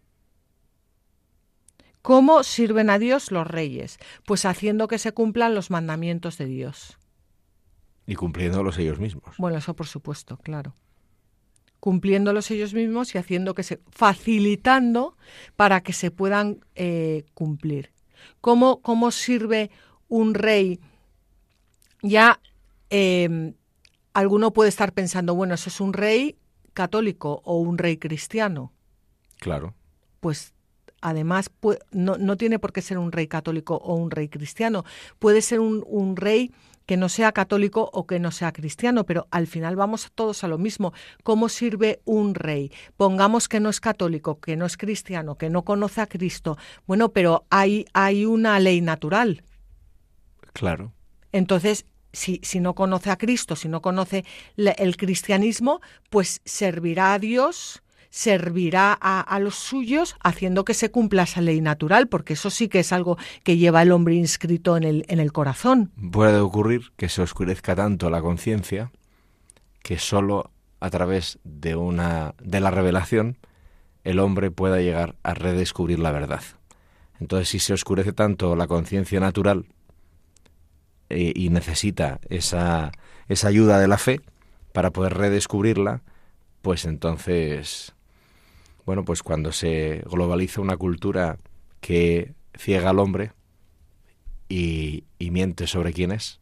¿Cómo sirven a Dios los reyes? Pues haciendo que se cumplan los mandamientos de Dios. Y cumpliéndolos ellos mismos. Bueno, eso por supuesto, claro cumpliéndolos ellos mismos y haciendo que se facilitando para que se puedan eh, cumplir. ¿Cómo, ¿Cómo, sirve un rey? Ya em, alguno puede estar pensando, bueno, eso es un rey católico o un rey cristiano. Claro. Pues además no, no, tiene por qué ser un rey católico o un rey cristiano. Puede ser un, un rey que no sea católico o que no sea cristiano, pero al final vamos todos a lo mismo. ¿Cómo sirve un rey? Pongamos que no es católico, que no es cristiano, que no conoce a Cristo. Bueno, pero hay, hay una ley natural. Claro. Entonces, si, si, no conoce a Cristo, si no conoce el cristianismo, pues servirá a Dios servirá a, los suyos haciendo que se cumpla esa ley natural, porque eso sí que es algo que lleva el hombre inscrito en el, en el corazón. Puede ocurrir que se oscurezca tanto la conciencia que solo a través de una de la revelación el hombre pueda llegar a redescubrir la verdad. Entonces, si se oscurece tanto la conciencia natural eh, y necesita esa, esa ayuda de la fe para poder redescubrirla, pues entonces, bueno, pues cuando se globaliza una cultura que ciega al hombre y, y miente sobre quién es,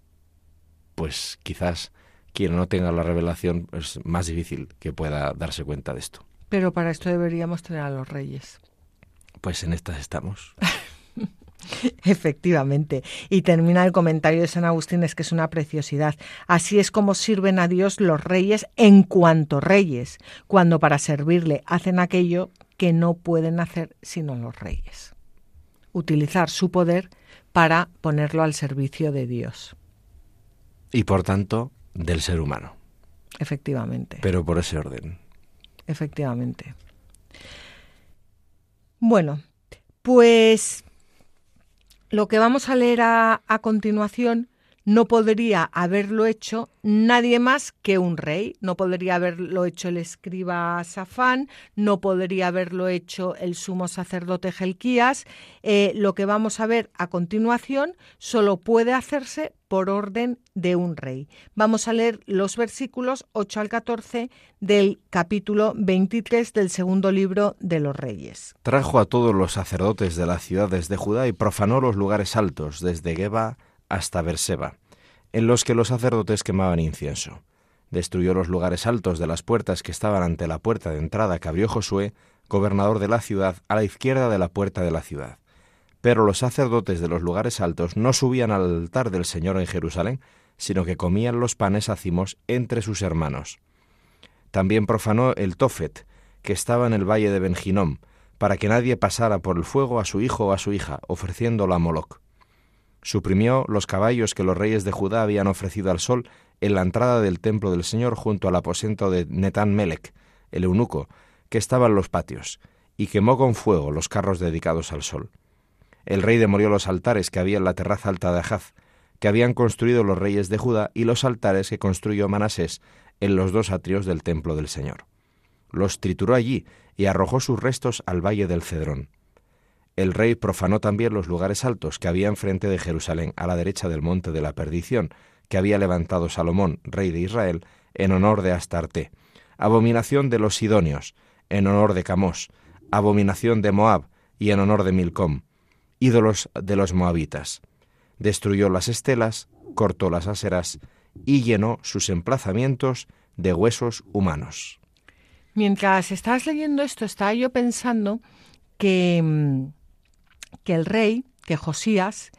pues quizás quien no tenga la revelación es más difícil que pueda darse cuenta de esto. Pero para esto deberíamos tener a los reyes. Pues en estas estamos. Efectivamente. Y termina el comentario de San Agustín, es que es una preciosidad. Así es como sirven a Dios los reyes en cuanto reyes, cuando para servirle hacen aquello que no pueden hacer sino los reyes. Utilizar su poder para ponerlo al servicio de Dios. Y por tanto, del ser humano. Efectivamente. Pero por ese orden. Efectivamente. Bueno, pues lo que vamos a leer a, continuación no podría haberlo hecho nadie más que un rey. No podría haberlo hecho el escriba Safán, no podría haberlo hecho el sumo sacerdote Gelquías. Eh, lo que vamos a ver a continuación solo puede hacerse por orden de un rey. Vamos a leer los versículos 8 al 14 del capítulo 23 del segundo libro de los reyes. Trajo a todos los sacerdotes de las ciudades de Judá y profanó los lugares altos, desde Geba hasta Berseba, en los que los sacerdotes quemaban incienso. Destruyó los lugares altos de las puertas que estaban ante la puerta de entrada que abrió Josué, gobernador de la ciudad, a la izquierda de la puerta de la ciudad. Pero los sacerdotes de los lugares altos no subían al altar del Señor en Jerusalén, sino que comían los panes ácimos entre sus hermanos. También profanó el Tofet, que estaba en el valle de Benjinom, para que nadie pasara por el fuego a su hijo o a su hija, ofreciéndolo a Moloc. Suprimió los caballos que los reyes de Judá habían ofrecido al sol en la entrada del templo del Señor junto al aposento de Netán Melech, el eunuco, que estaba en los patios, y quemó con fuego los carros dedicados al sol. El rey demolió los altares que había en la terraza alta de Ahaz, que habían construido los reyes de Judá, y los altares que construyó Manasés en los dos atrios del templo del Señor. Los trituró allí y arrojó sus restos al valle del Cedrón. El rey profanó también los lugares altos que había enfrente de Jerusalén, a la derecha del monte de la perdición, que había levantado Salomón, rey de Israel, en honor de Astarte, abominación de los sidonios, en honor de Camos, abominación de Moab y en honor de Milcom, ídolos de los moabitas. Destruyó las estelas, cortó las aseras y llenó sus emplazamientos de huesos humanos. Mientras estás leyendo esto, estaba yo pensando que mm, que el rey, que Josías,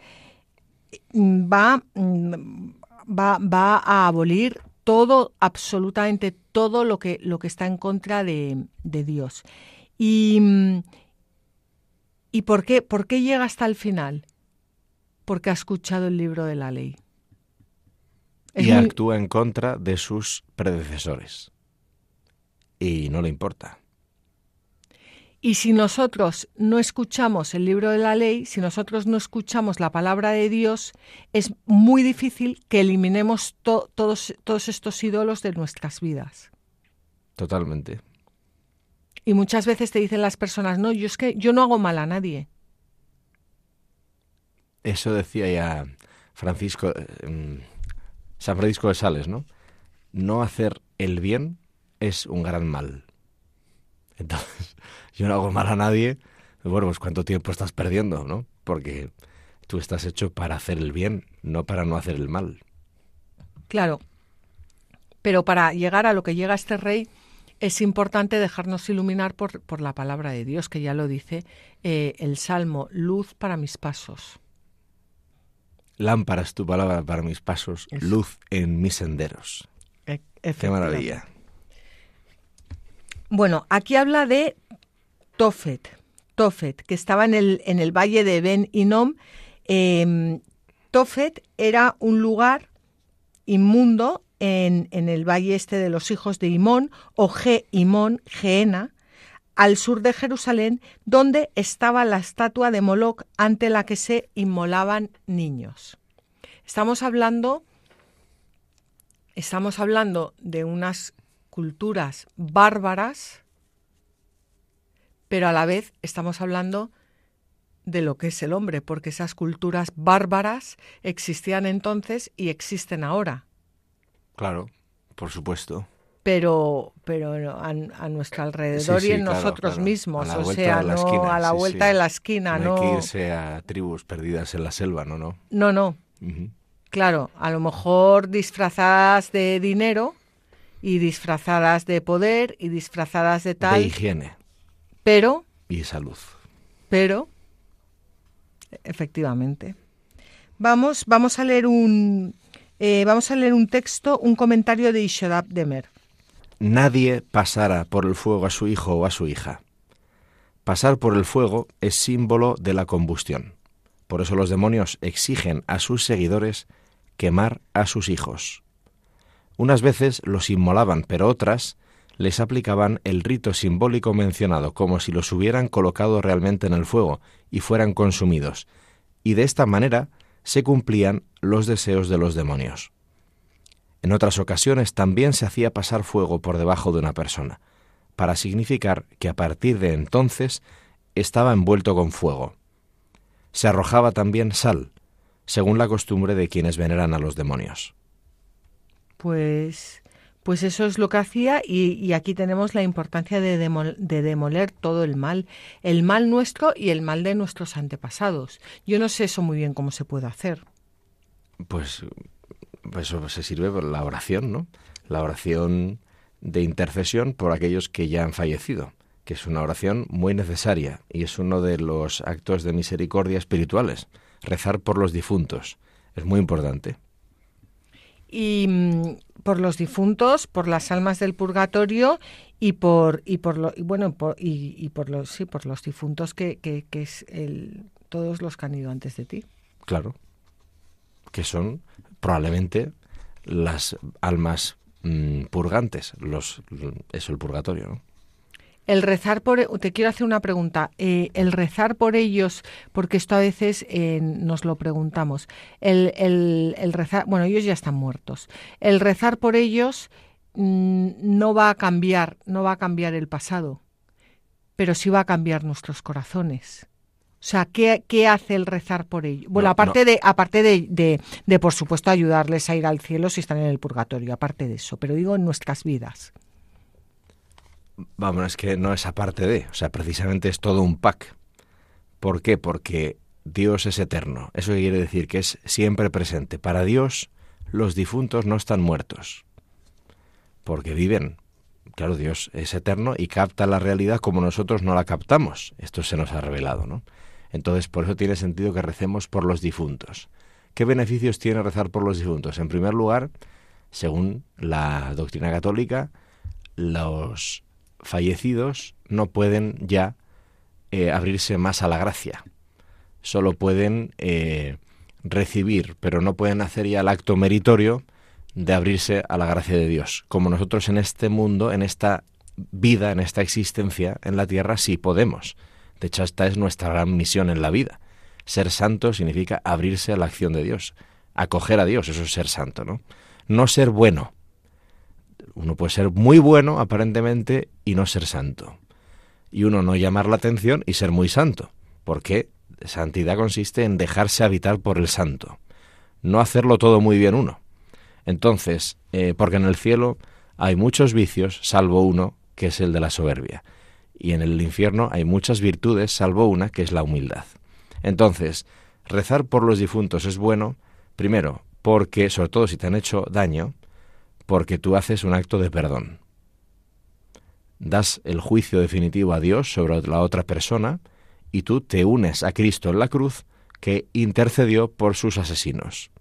va, va, va a abolir todo, absolutamente todo lo que, lo que está en contra de, de Dios. Y, ¿Y por qué, por qué llega hasta el final? Porque ha escuchado el libro de la ley. Es y muy... actúa en contra de sus predecesores. Y no le importa. Y si nosotros no escuchamos el libro de la ley, si nosotros no escuchamos la palabra de Dios, es muy difícil que eliminemos to todos, todos estos ídolos de nuestras vidas. Totalmente. Y muchas veces te dicen las personas, no, yo es que yo no hago mal a nadie. Eso decía ya Francisco, eh, San Francisco de Sales, ¿no? No hacer el bien es un gran mal. Entonces, yo no hago mal a nadie, bueno, pues cuánto tiempo estás perdiendo, ¿no? Porque tú estás hecho para hacer el bien, no para no hacer el mal. Claro, pero para llegar a lo que llega este rey es importante dejarnos iluminar por, por la palabra de Dios, que ya lo dice eh, el Salmo, luz para mis pasos. Lámpara es tu palabra para mis pasos, luz en mis senderos. E Qué maravilla. Bueno, aquí habla de Tofet, Tofet, que estaba en el, en el valle de Ben Inom. Eh, Tofet era un lugar inmundo en, en, el valle este de los hijos de Imón, o Ge Imón, Geena, al sur de Jerusalén, donde estaba la estatua de Moloc ante la que se inmolaban niños. Estamos hablando, estamos hablando de unas culturas bárbaras pero a la vez estamos hablando de lo que es el hombre, porque esas culturas bárbaras existían entonces y existen ahora. Claro, por supuesto. Pero, pero a, nuestro alrededor y en nosotros mismos, o sea, no a la vuelta de la esquina, no. Hay que irse a tribus perdidas en la selva, ¿no? No, no. no. Claro, a lo mejor disfrazadas de dinero y disfrazadas de poder y disfrazadas de tal. De higiene. Pero. Y salud. Pero Efectivamente. Vamos, vamos a leer un eh, vamos a leer un texto, un comentario de Ishodab Demer. Nadie pasará por el fuego a su hijo o a su hija. Pasar por el fuego es símbolo de la combustión. Por eso los demonios exigen a sus seguidores quemar a sus hijos. Unas veces los inmolaban, pero otras les aplicaban el rito simbólico mencionado, como si los hubieran colocado realmente en el fuego y fueran consumidos, y de esta manera se cumplían los deseos de los demonios. En otras ocasiones también se hacía pasar fuego por debajo de una persona, para significar que a partir de entonces estaba envuelto con fuego. Se arrojaba también sal, según la costumbre de quienes veneran a los demonios. Pues pues eso es lo que hacía y, aquí tenemos la importancia de, de, demoler todo el mal, el mal nuestro y el mal de nuestros antepasados. Yo no sé eso muy bien cómo se puede hacer. Pues, pues eso se sirve por la oración, ¿no? La oración de intercesión por aquellos que ya han fallecido, que es una oración muy necesaria y es uno de los actos de misericordia espirituales, rezar por los difuntos. Es muy importante. Y, mm, por los difuntos, por las almas del purgatorio y por y por lo, y bueno por, y, por los sí por los difuntos que, que, es el, todos los que han ido antes de ti. Claro, que son probablemente las almas mm, purgantes, los eso el purgatorio, ¿no? El rezar por, e, te quiero hacer una pregunta, eh, el rezar por ellos, porque esto a veces eh, nos lo preguntamos, el, el, el, rezar, bueno, ellos ya están muertos, el rezar por ellos mm, no va a cambiar, no va a cambiar el pasado, pero sí va a cambiar nuestros corazones. O sea, ¿qué, qué hace el rezar por ellos? Bueno, aparte, de, aparte de, de, de, por supuesto, ayudarles a ir al cielo si están en el purgatorio, aparte de eso, pero digo en nuestras vidas. Vamos, es que no es aparte de, o sea, precisamente es todo un pack. ¿Por qué? Porque Dios es eterno. Eso quiere decir que es siempre presente. Para Dios, los difuntos no están muertos, porque viven. Claro, Dios es eterno y capta la realidad como nosotros no la captamos. Esto se nos ha revelado, ¿no? Entonces, por eso tiene sentido que recemos por los difuntos. ¿Qué beneficios tiene rezar por los difuntos? En primer lugar, según la doctrina católica, los fallecidos no pueden ya eh, abrirse más a la gracia. Solo pueden eh, recibir, pero no pueden hacer ya el acto meritorio de abrirse a la gracia de Dios. Como nosotros en este mundo, en esta vida, en esta existencia en la tierra, sí podemos. De hecho, esta es nuestra gran misión en la vida. Ser santo significa abrirse a la acción de Dios, acoger a Dios, eso es ser santo, ¿no? No ser bueno, uno puede ser muy bueno aparentemente y no ser santo. Y uno no llamar la atención y ser muy santo, porque santidad consiste en dejarse habitar por el santo, no hacerlo todo muy bien uno. Entonces, eh, porque en el cielo hay muchos vicios, salvo uno, que es el de la soberbia. Y en el infierno hay muchas virtudes, salvo una, que es la humildad. Entonces, rezar por los difuntos es bueno, primero, porque, sobre todo si te han hecho daño, porque tú haces un acto de perdón. Das el juicio definitivo a Dios sobre la otra persona y tú te unes a Cristo en la cruz que intercedió por sus asesinos.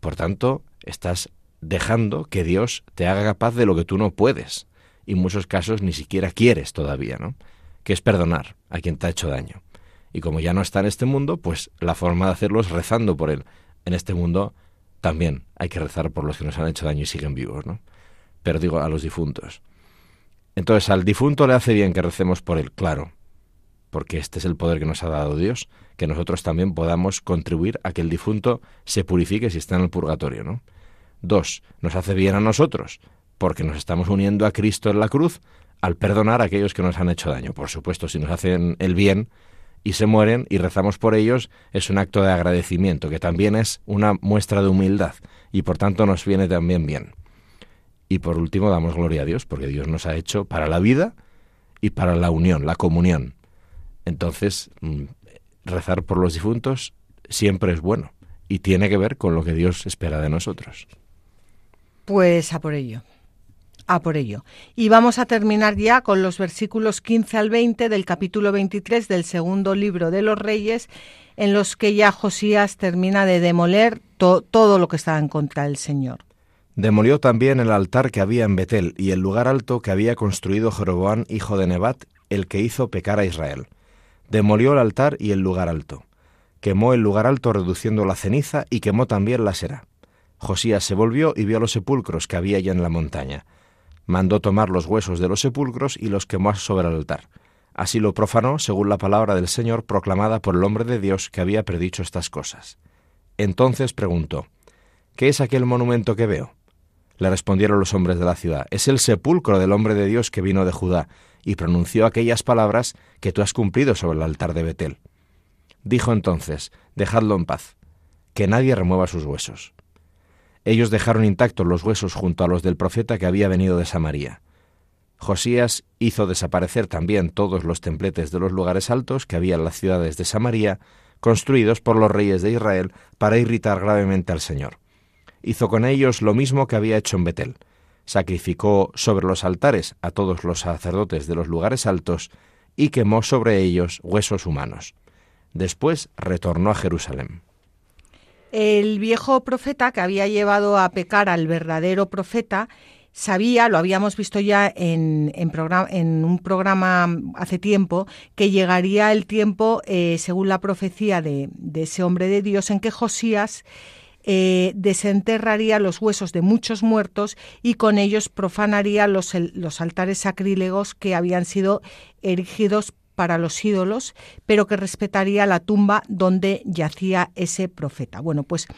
Por tanto, estás dejando que Dios te haga capaz de lo que tú no puedes y en muchos casos ni siquiera quieres todavía, ¿no? Que es perdonar a quien te ha hecho daño. Y como ya no está en este mundo, pues la forma de hacerlo es rezando por él. En este mundo también hay que rezar por los que nos han hecho daño y siguen vivos, ¿no? Pero digo, a los difuntos. Entonces, al difunto le hace bien que recemos por él, claro, porque este es el poder que nos ha dado Dios, que nosotros también podamos contribuir a que el difunto se purifique si está en el purgatorio, ¿no? Dos, nos hace bien a nosotros, porque nos estamos uniendo a Cristo en la cruz al perdonar a aquellos que nos han hecho daño. Por supuesto, si nos hacen el bien y se mueren y rezamos por ellos, es un acto de agradecimiento, que también es una muestra de humildad y por tanto nos viene también bien. Y por último, damos gloria a Dios, porque Dios nos ha hecho para la vida y para la unión, la comunión. Entonces, mm, rezar por los difuntos siempre es bueno y tiene que ver con lo que Dios espera de nosotros. Pues a por ello. A por ello. Y vamos a terminar ya con los versículos 15 al 20 del capítulo 23 del segundo libro de los Reyes, en los que ya Josías termina de demoler todo lo que estaba en contra del Señor. Demolió también el altar que había en Betel y el lugar alto que había construido Jeroboam, hijo de Nebat, el que hizo pecar a Israel. Demolió el altar y el lugar alto. Quemó el lugar alto reduciendo la ceniza y quemó también la sera. Josías se volvió y vio los sepulcros que había allá en la montaña. Mandó tomar los huesos de los sepulcros y los quemó sobre el altar. Así lo profanó según la palabra del Señor proclamada por el hombre de Dios que había predicho estas cosas. Entonces preguntó, ¿Qué es aquel monumento que veo? Le respondieron los hombres de la ciudad, es el sepulcro del hombre de Dios que vino de Judá, y pronunció aquellas palabras que tú has cumplido sobre el altar de Betel. Dijo entonces, dejadlo en paz, que nadie remueva sus huesos. Ellos dejaron intactos los huesos junto a los del profeta que había venido de Samaria. Josías hizo desaparecer también todos los templetes de los lugares altos que había en las ciudades de Samaria, construidos por los reyes de Israel para irritar gravemente al Señor. Hizo con ellos lo mismo que había hecho en Betel. Sacrificó sobre los altares a todos los sacerdotes de los lugares altos y quemó sobre ellos huesos humanos. Después retornó a Jerusalén. El viejo profeta que había llevado a pecar al verdadero profeta sabía, lo habíamos visto ya en, en, un programa hace tiempo, que llegaría el tiempo, eh, según la profecía de, ese hombre de Dios, en que Josías eh, desenterraría los huesos de muchos muertos y con ellos profanaría los, los altares sacrílegos que habían sido erigidos para los ídolos, pero que respetaría la tumba donde yacía ese profeta. Bueno, pues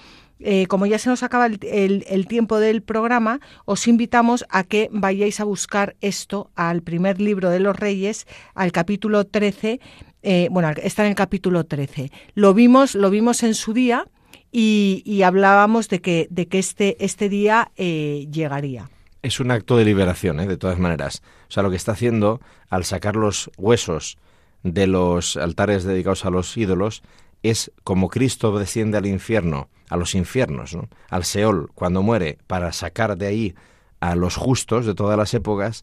eh, como ya se nos acaba el, tiempo del programa, os invitamos a que vayáis a buscar esto al primer libro de los Reyes, al capítulo 13. Eh, bueno, está en el capítulo 13. Lo vimos, lo vimos en su día y, hablábamos de que, de que este, este día eh, llegaría es un acto de liberación, de todas maneras. O sea, lo que está haciendo al sacar los huesos de los altares dedicados a los ídolos es como Cristo desciende al infierno, a los infiernos, al Seol, cuando muere, para sacar de ahí a los justos de todas las épocas,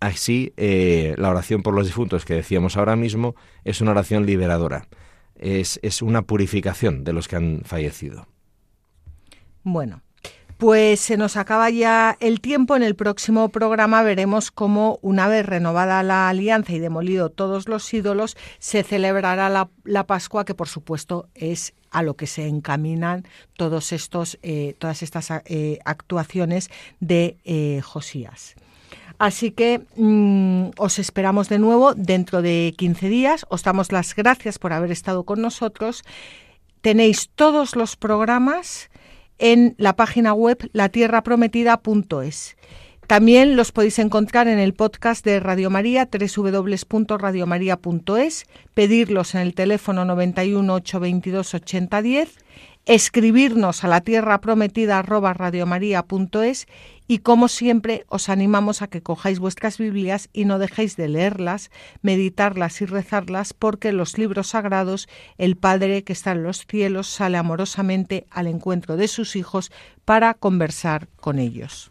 así eh, la oración por los difuntos que decíamos ahora mismo es una oración liberadora, es, es una purificación de los que han fallecido. Bueno, pues se nos acaba ya el tiempo. En el próximo programa veremos cómo, una vez renovada la alianza y demolido todos los ídolos, se celebrará la, Pascua, que por supuesto es a lo que se encaminan todos estos, eh, todas estas eh, actuaciones de eh, Josías. Así que mm, os esperamos de nuevo dentro de 15 días. Os damos las gracias por haber estado con nosotros. Tenéis todos los programas en la página web latierraprometida.es. También los podéis encontrar en el podcast de Radio María, www.radiomaria.es, pedirlos en el teléfono 91 822 8010, escribirnos a la tierra y como siempre os animamos a que cojáis vuestras Biblias y no dejéis de leerlas, meditarlas y rezarlas porque los libros sagrados el Padre que está en los cielos sale amorosamente al encuentro de sus hijos para conversar con ellos.